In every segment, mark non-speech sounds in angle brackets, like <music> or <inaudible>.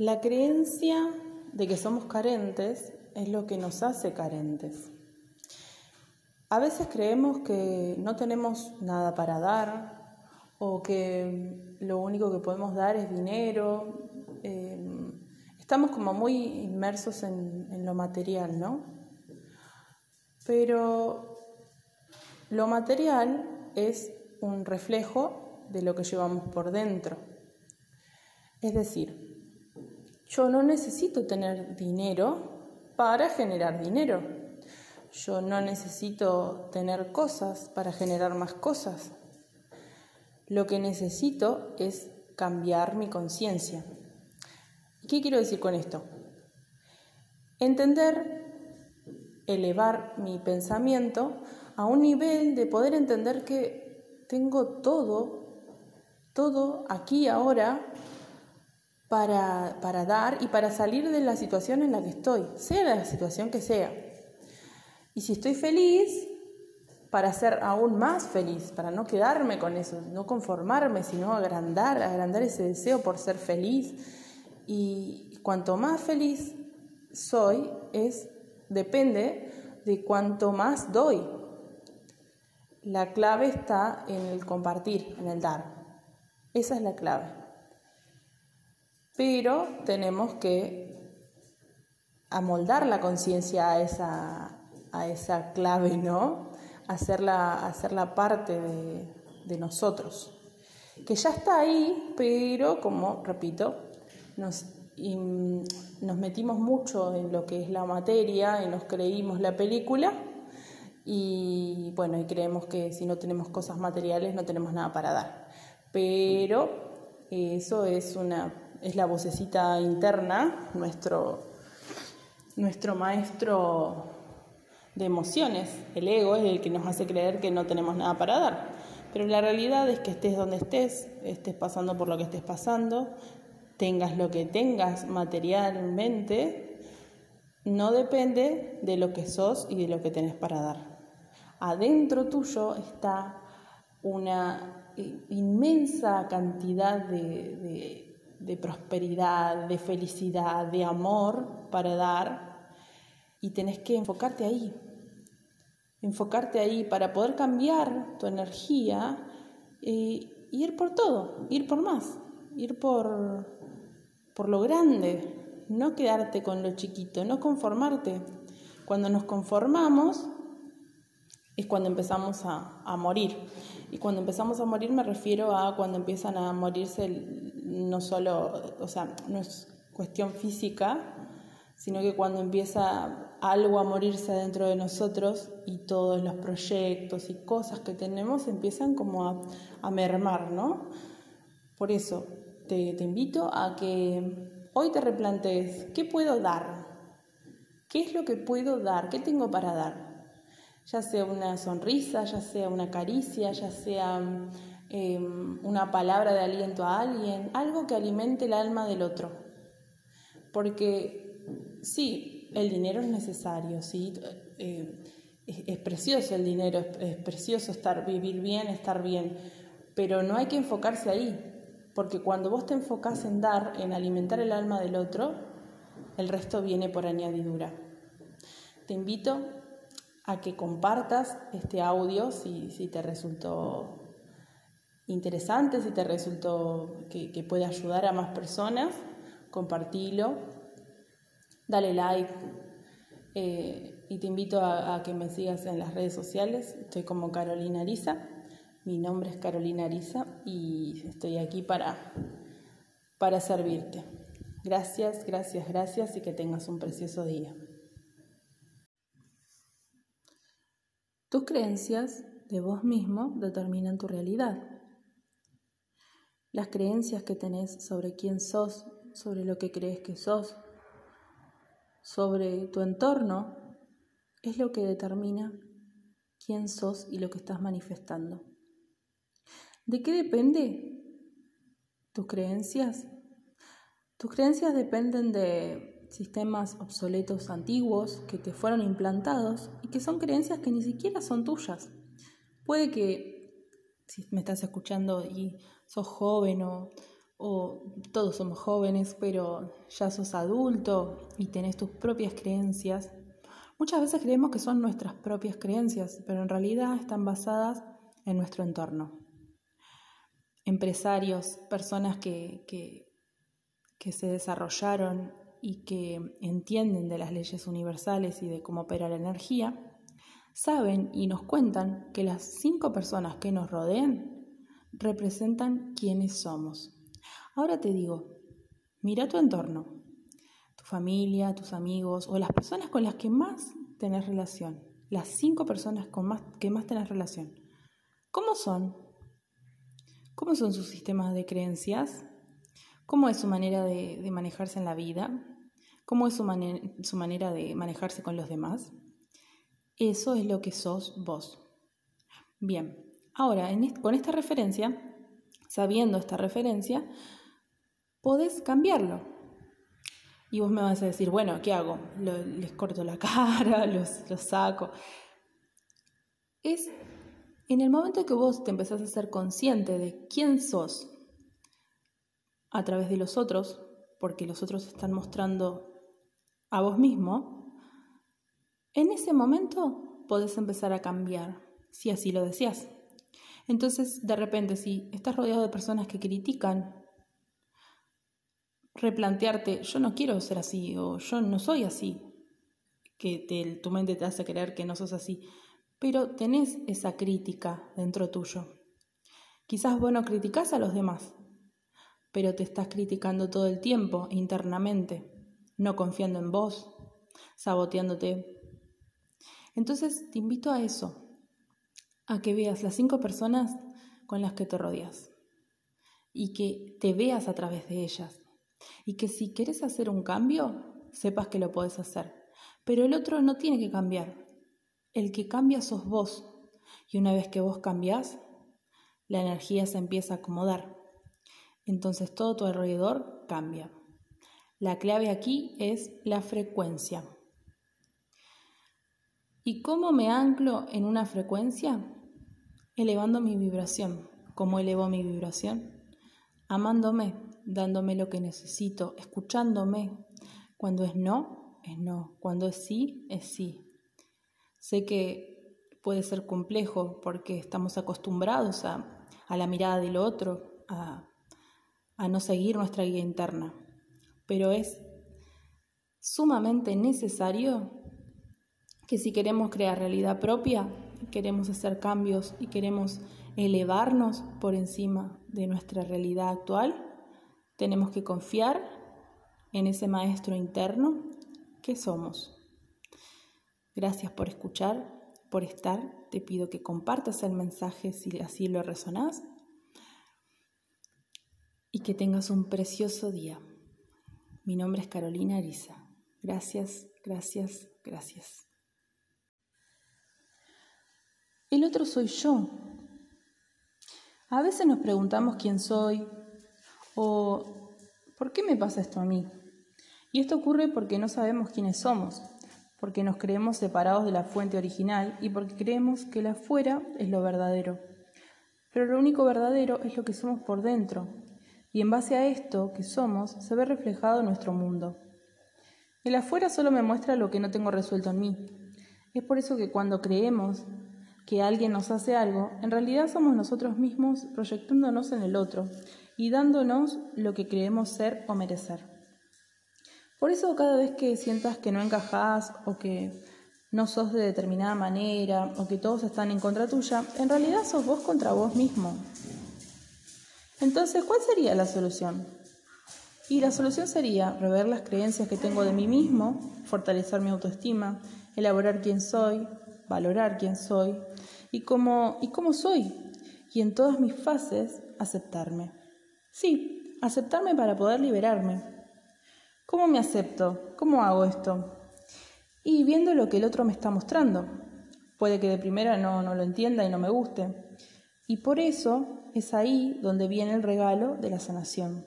La creencia de que somos carentes es lo que nos hace carentes. A veces creemos que no tenemos nada para dar o que lo único que podemos dar es dinero. Em, estamos como muy inmersos en, en lo material, ¿no? Pero lo material es un reflejo de lo que llevamos por dentro. Es decir, yo no necesito tener dinero para generar dinero. Yo no necesito tener cosas para generar más cosas. Lo que necesito es cambiar mi conciencia. ¿Qué quiero decir con esto? Entender, elevar mi pensamiento a un nivel de poder entender que tengo todo, todo aquí ahora para, para dar y para salir de la situación en la que estoy, sea la situación que sea. Y si estoy feliz, para ser aún más feliz, para no quedarme con eso, no conformarme, sino agrandar, agrandar ese deseo por ser feliz. Y cuanto más feliz soy, es depende de cuanto más doy. La clave está en el compartir, en el dar. Esa es la clave pero tenemos que amoldar la conciencia a esa, a esa clave, ¿no? Hacerla, hacerla parte de, nosotros. Que ya está ahí, pero como repito, nos, nos metimos mucho en lo que es la materia y nos creímos la película y bueno, y creemos que si no tenemos cosas materiales no tenemos nada para dar. Pero eso es una es la vocecita interna, nuestro, nuestro maestro de emociones. El ego es el que nos hace creer que no tenemos nada para dar. Pero la realidad es que estés donde estés, estés pasando por lo que estés pasando, tengas lo que tengas materialmente, no depende de lo que sos y de lo que tenés para dar. Adentro tuyo está una inmensa cantidad de de prosperidad, de felicidad, de amor para dar y tenés que enfocarte ahí. Enfocarte ahí para poder cambiar tu energía y ir por todo, ir por más, ir por, por lo grande, no quedarte con lo chiquito, no conformarte. Cuando nos conformamos es cuando empezamos a, a morir. Y cuando empezamos a morir me refiero a cuando empiezan a morirse no solo, o sea, no es cuestión física, sino que cuando empieza algo a morirse dentro de nosotros y todos los proyectos y cosas que tenemos empiezan como a, mermar, ¿no? Por eso te, te invito a que hoy te replantees, ¿qué puedo dar? ¿Qué es lo que puedo dar? ¿Qué tengo para dar? Ya sea una sonrisa, ya sea una caricia, ya sea Em, una palabra de aliento a alguien, algo que alimente el alma del otro. Porque sí, el dinero es necesario, sí, eh, es, precioso el dinero, es, precioso estar, vivir bien, estar bien, pero no hay que enfocarse ahí, porque cuando vos te enfocás en dar, en alimentar el alma del otro, el resto viene por añadidura. Te invito a que compartas este audio si, si te resultó interesante, si te resultó que, puede ayudar a más personas, compartilo, dale like eh, y te invito a, que me sigas en las redes sociales. Estoy como Carolina Arisa, mi nombre es Carolina Arisa y estoy aquí para, para servirte. Gracias, gracias, gracias y que tengas un precioso día. Tus creencias de vos mismo determinan tu realidad las creencias que tenés sobre quién sos, sobre lo que crees que sos, sobre tu entorno, es lo que determina quién sos y lo que estás manifestando. ¿De qué depende tus creencias? Tus creencias dependen de sistemas obsoletos antiguos que te fueron implantados y que son creencias que ni siquiera son tuyas. Puede que, si me estás escuchando y sos joven o, o todos somos jóvenes, pero ya sos adulto y tenés tus propias creencias, muchas veces creemos que son nuestras propias creencias, pero en realidad están basadas en nuestro entorno. Empresarios, personas que, que, que se desarrollaron y que entienden de las leyes universales y de cómo opera la energía, saben y nos cuentan que las cinco personas que nos rodean representan quienes somos. Ahora te digo, mira tu entorno, tu familia, tus amigos o las personas con las que más tenés relación, las cinco personas con más, que más tenés relación. ¿Cómo son? ¿Cómo son sus sistemas de creencias? ¿Cómo es su manera de, manejarse en la vida? ¿Cómo es su, manera de manejarse con los demás? Eso es lo que sos vos. Bien, ahora con esta referencia, sabiendo esta referencia, podés cambiarlo. Y vos me vas a decir, bueno, ¿qué hago? les corto la <laughs> cara, los, los saco. Es en el momento que vos te empezás a ser consciente de quién sos a través de los otros, porque los otros están mostrando a vos mismo, en ese momento podés empezar a cambiar, si así lo deseas. Entonces, de repente, si estás rodeado de personas que critican replantearte, yo no quiero ser así o yo no soy así, que tu mente te hace creer que no sos así, pero tenés esa crítica dentro tuyo. Quizás vos no criticás a los demás, pero te estás criticando todo el tiempo internamente, no confiando en vos, saboteándote. Entonces te invito a eso, a que veas las cinco personas con las que te rodeas y que te veas a través de ellas y que si quieres hacer un cambio, sepas que lo puedes hacer. Pero el otro no tiene que cambiar. El que cambia sos vos. Y una vez que vos cambiás, la energía se empieza a acomodar. Entonces todo tu alrededor cambia. La clave aquí es la frecuencia. ¿Y cómo me anclo en una frecuencia? Elevando mi vibración. ¿Cómo elevo mi vibración? Amándome, dándome lo que necesito, escuchándome. Cuando es no, es no. Cuando es sí, es sí. Sé que puede ser complejo porque estamos acostumbrados a, la mirada del otro, a, a no seguir nuestra guía interna, pero es sumamente necesario que si queremos crear realidad propia, queremos hacer cambios y queremos elevarnos por encima de nuestra realidad actual, tenemos que confiar en ese maestro interno que somos. Gracias por escuchar, por estar. Te pido que compartas el mensaje si así lo resonás y que tengas un precioso día. Mi nombre es Carolina Arisa. Gracias, gracias, gracias. El otro soy yo. A veces nos preguntamos quién soy, o ¿por qué me pasa esto a mí? Y esto ocurre porque no sabemos quiénes somos, porque nos creemos separados de la fuente original y porque creemos que la afuera es lo verdadero. Pero lo único verdadero es lo que somos por dentro, y en base a esto que somos se ve reflejado nuestro mundo. El afuera solo me muestra lo que no tengo resuelto en mí. Es por eso que cuando creemos que alguien nos hace algo, en realidad somos nosotros mismos proyectándonos en el otro y dándonos lo que creemos ser o merecer. Por eso cada vez que sientas que no encajás o que no sos de determinada manera o que todos están en contra tuya, en realidad sos vos contra vos mismo. Entonces, ¿cuál sería la solución? Y la solución sería rever las creencias que tengo de mí mismo, fortalecer mi autoestima, elaborar quién soy, valorar quién soy y cómo, soy, y en todas mis fases aceptarme. Sí, aceptarme para poder liberarme. ¿Cómo me acepto? ¿Cómo hago esto? Y viendo lo que el otro me está mostrando. Puede que de primera no lo entienda y no me guste. Y por eso es ahí donde viene el regalo de la sanación.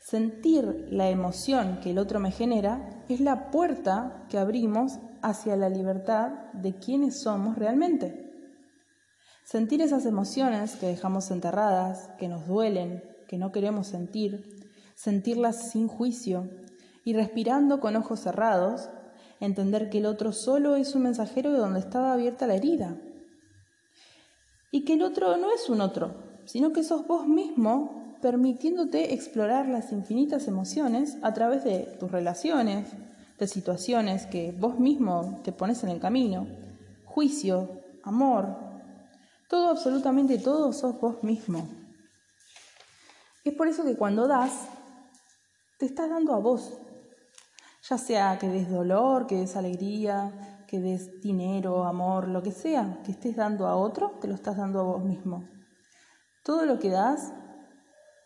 Sentir la emoción que el otro me genera es la puerta que abrimos hacia la libertad de quienes somos realmente. Sentir esas emociones que dejamos enterradas, que nos duelen, que no queremos sentir, sentirlas sin juicio y respirando con ojos cerrados, entender que el otro solo es un mensajero de donde estaba abierta la herida. Y que el otro no es un otro, sino que sos vos mismo permitiéndote explorar las infinitas emociones a través de tus relaciones, de situaciones que vos mismo te pones en el camino, juicio, amor, todo, absolutamente todo sos vos mismo. Es por eso que cuando das, te estás dando a vos, ya sea que des dolor, que des alegría, que des dinero, amor, lo que sea que estés dando a otro, te lo estás dando a vos mismo. Todo lo que das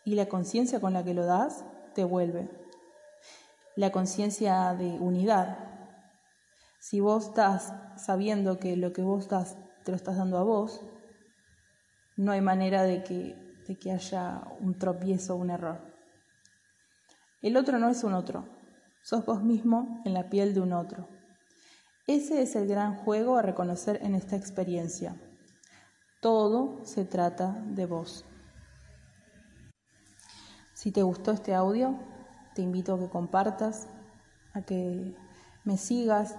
y la conciencia con la que lo das te vuelve. La conciencia de unidad. Si vos estás sabiendo que lo que vos das te lo estás dando a vos, no hay manera de que, de que haya un tropiezo o un error. El otro no es un otro, sos vos mismo en la piel de un otro. Ese es el gran juego a reconocer en esta experiencia. Todo se trata de vos. Si te gustó este audio, te invito a que compartas, a que me sigas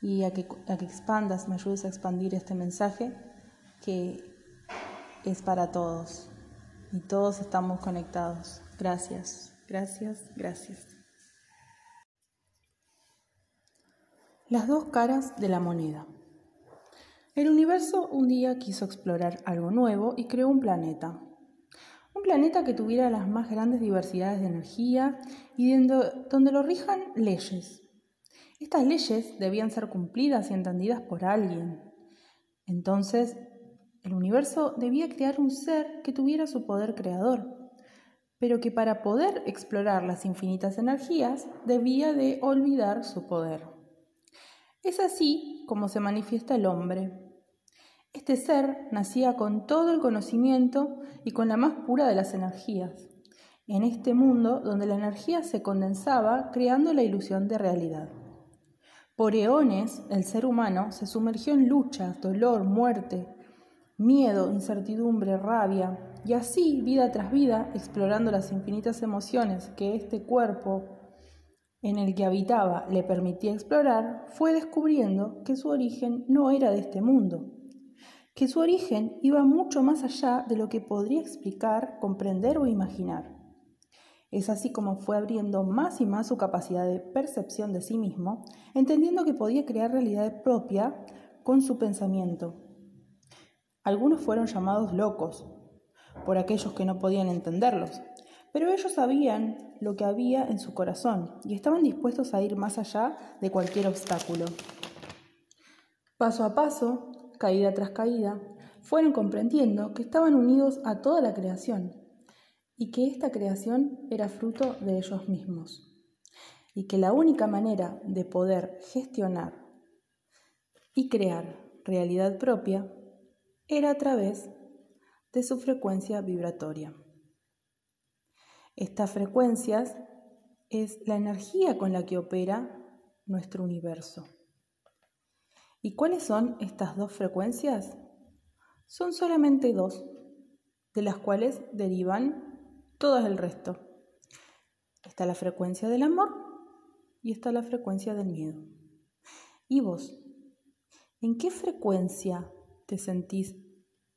y a que, a que expandas, me ayudes a expandir este mensaje que es para todos y todos estamos conectados. Gracias, gracias, gracias. Las dos caras de la moneda. El universo un día quiso explorar algo nuevo y creó un planeta. Un planeta que tuviera las más grandes diversidades de energía y donde lo rijan leyes. Estas leyes debían ser cumplidas y entendidas por alguien. Entonces el universo debía crear un ser que tuviera su poder creador, pero que para poder explorar las infinitas energías debía de olvidar su poder. Es así como se manifiesta el hombre. Este ser nacía con todo el conocimiento y con la más pura de las energías, en este mundo donde la energía se condensaba creando la ilusión de realidad. Por eones, el ser humano se sumergió en lucha, dolor, muerte, miedo, incertidumbre, rabia, y así, vida tras vida, explorando las infinitas emociones que este cuerpo en el que habitaba le permitía explorar, fue descubriendo que su origen no era de este mundo, que su origen iba mucho más allá de lo que podría explicar, comprender o imaginar. Es así como fue abriendo más y más su capacidad de percepción de sí mismo, entendiendo que podía crear realidad propia con su pensamiento, algunos fueron llamados locos por aquellos que no podían entenderlos, pero ellos sabían lo que había en su corazón y estaban dispuestos a ir más allá de cualquier obstáculo. Paso a paso, caída tras caída, fueron comprendiendo que estaban unidos a toda la creación y que esta creación era fruto de ellos mismos y que la única manera de poder gestionar y crear realidad propia era a través de su frecuencia vibratoria. Estas frecuencias es la energía con la que opera nuestro universo. ¿Y cuáles son estas dos frecuencias? Son solamente dos, de las cuales derivan todas el resto. Está la frecuencia del amor y está la frecuencia del miedo. ¿Y vos? ¿En qué frecuencia te sentís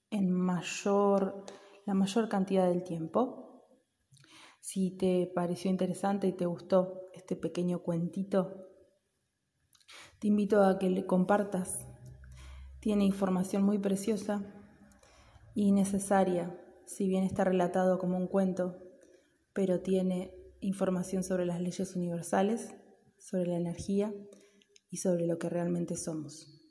en mayor, la mayor cantidad del tiempo. Si te pareció interesante y te gustó este pequeño cuentito, te invito a que le compartas. Tiene información muy preciosa y necesaria, si bien está relatado como un cuento, pero tiene información sobre las leyes universales, sobre la energía y sobre lo que realmente somos.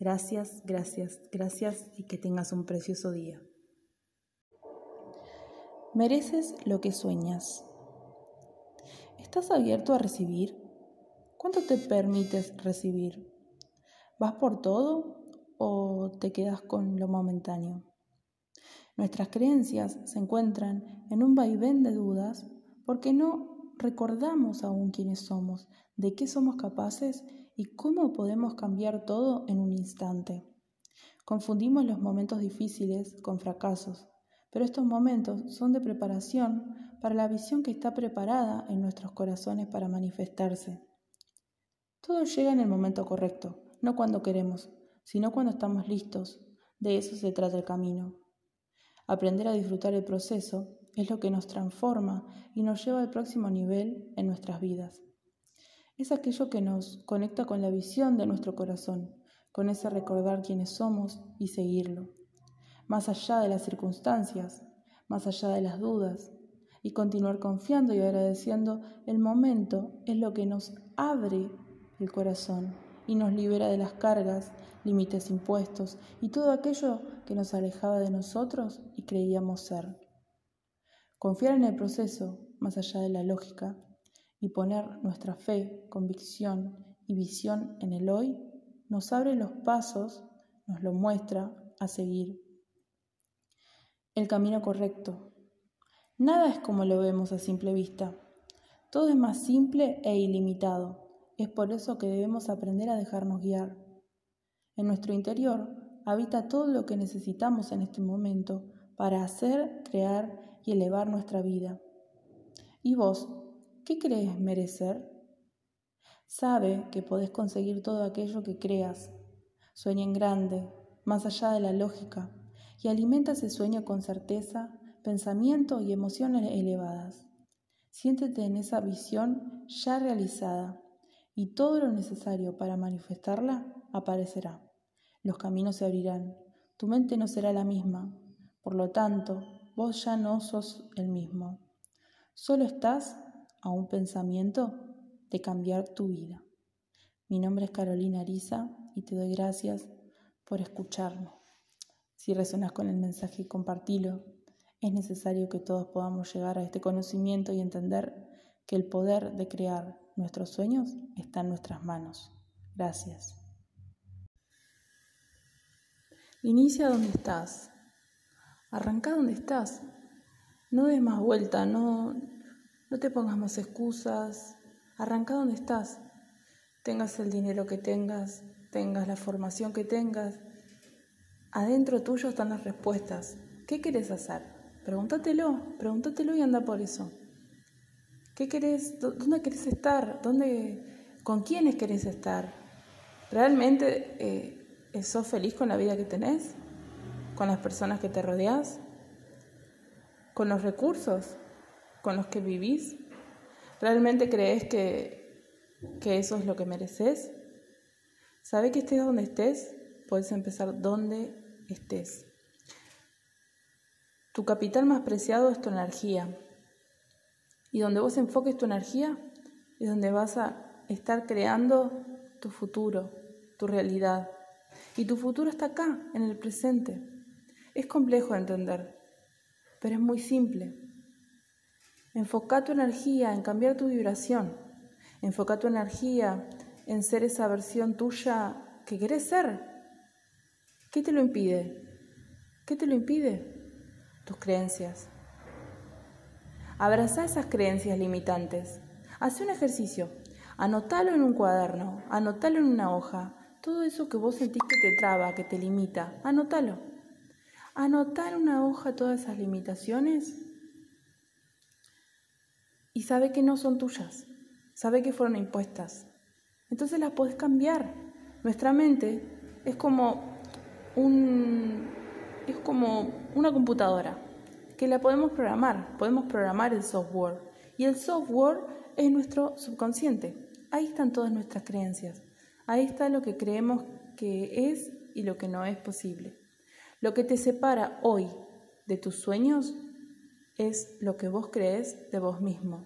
Gracias, gracias, gracias y que tengas un precioso día. Mereces lo que sueñas. ¿Estás abierto a recibir? ¿Cuánto te permites recibir? ¿Vas por todo o te quedas con lo momentáneo? Nuestras creencias se encuentran en un vaivén de dudas porque no recordamos aún quiénes somos, de qué somos capaces y cómo podemos cambiar todo en un instante. Confundimos los momentos difíciles con fracasos, Pero estos momentos son de preparación para la visión que está preparada en nuestros corazones para manifestarse. Todo llega en el momento correcto, no cuando queremos, sino cuando estamos listos. De eso se trata el camino. Aprender a disfrutar el proceso es lo que nos transforma y nos lleva al próximo nivel en nuestras vidas. Es aquello que nos conecta con la visión de nuestro corazón, con ese recordar quiénes somos y seguirlo, más allá de las circunstancias, más allá de las dudas, y continuar confiando y agradeciendo el momento es lo que nos abre el corazón y nos libera de las cargas, límites impuestos y todo aquello que nos alejaba de nosotros y creíamos ser. Confiar en el proceso, más allá de la lógica, y poner nuestra fe, convicción y visión en el hoy, nos abre los pasos, nos lo muestra a seguir. El camino correcto. Nada es como lo vemos a simple vista. Todo es más simple e ilimitado. Es por eso que debemos aprender a dejarnos guiar. En nuestro interior habita todo lo que necesitamos en este momento para hacer, crear y elevar nuestra vida. ¿Y vos, qué crees merecer? Sabe que podés conseguir todo aquello que creas. Sueña en grande, más allá de la lógica, y alimenta ese sueño con certeza, pensamiento y emociones elevadas. Siéntete en esa visión ya realizada y todo lo necesario para manifestarla aparecerá. Los caminos se abrirán, tu mente no será la misma, por lo tanto, vos ya no sos el mismo. Solo estás a un pensamiento de cambiar tu vida. Mi nombre es Carolina Ariza y te doy gracias por escucharme. Si resonas con el mensaje, compartilo. Es necesario que todos podamos llegar a este conocimiento y entender que el poder de crear nuestros sueños está en nuestras manos. Gracias. Inicia donde estás. Arranca donde estás. No des más vuelta, no, no te pongas más excusas. Arranca donde estás. Tengas el dinero que tengas, tengas la formación que tengas. Adentro tuyo están las respuestas. ¿Qué quieres hacer? Pregúntatelo, pregúntatelo y anda por eso. ¿Qué querés? ¿Dónde querés estar? ¿Dónde, ¿Con quiénes querés estar? ¿Realmente eh, sos feliz con la vida que tenés? ¿Con las personas que te rodeas? ¿Con los recursos con los que vivís? ¿Realmente crees que, que eso es lo que mereces? ¿Sabe que estés donde estés? Puedes empezar donde estés. Tu capital más preciado es tu energía. Y donde vos enfoques tu energía es donde vas a estar creando tu futuro, tu realidad. Y tu futuro está acá, en el presente. Es complejo de entender, pero es muy simple. Enfoca tu energía en cambiar tu vibración. Enfoca tu energía en ser esa versión tuya que querés ser. ¿Qué te lo impide? ¿Qué te lo impide? Tus creencias. Abraza esas creencias limitantes. Haz un ejercicio. Anotalo en un cuaderno, anotalo en una hoja. Todo eso que vos sentís que te traba, que te limita, anótalo. Anotar en una hoja todas esas limitaciones y sabe que no son tuyas, sabe que fueron impuestas. Entonces las podés cambiar. Nuestra mente es como es como una computadora que la podemos programar, podemos programar el software. Y el software es nuestro subconsciente. Ahí están todas nuestras creencias. Ahí está lo que creemos que es y lo que no es posible. Lo que te separa hoy de tus sueños es lo que vos crees de vos mismo.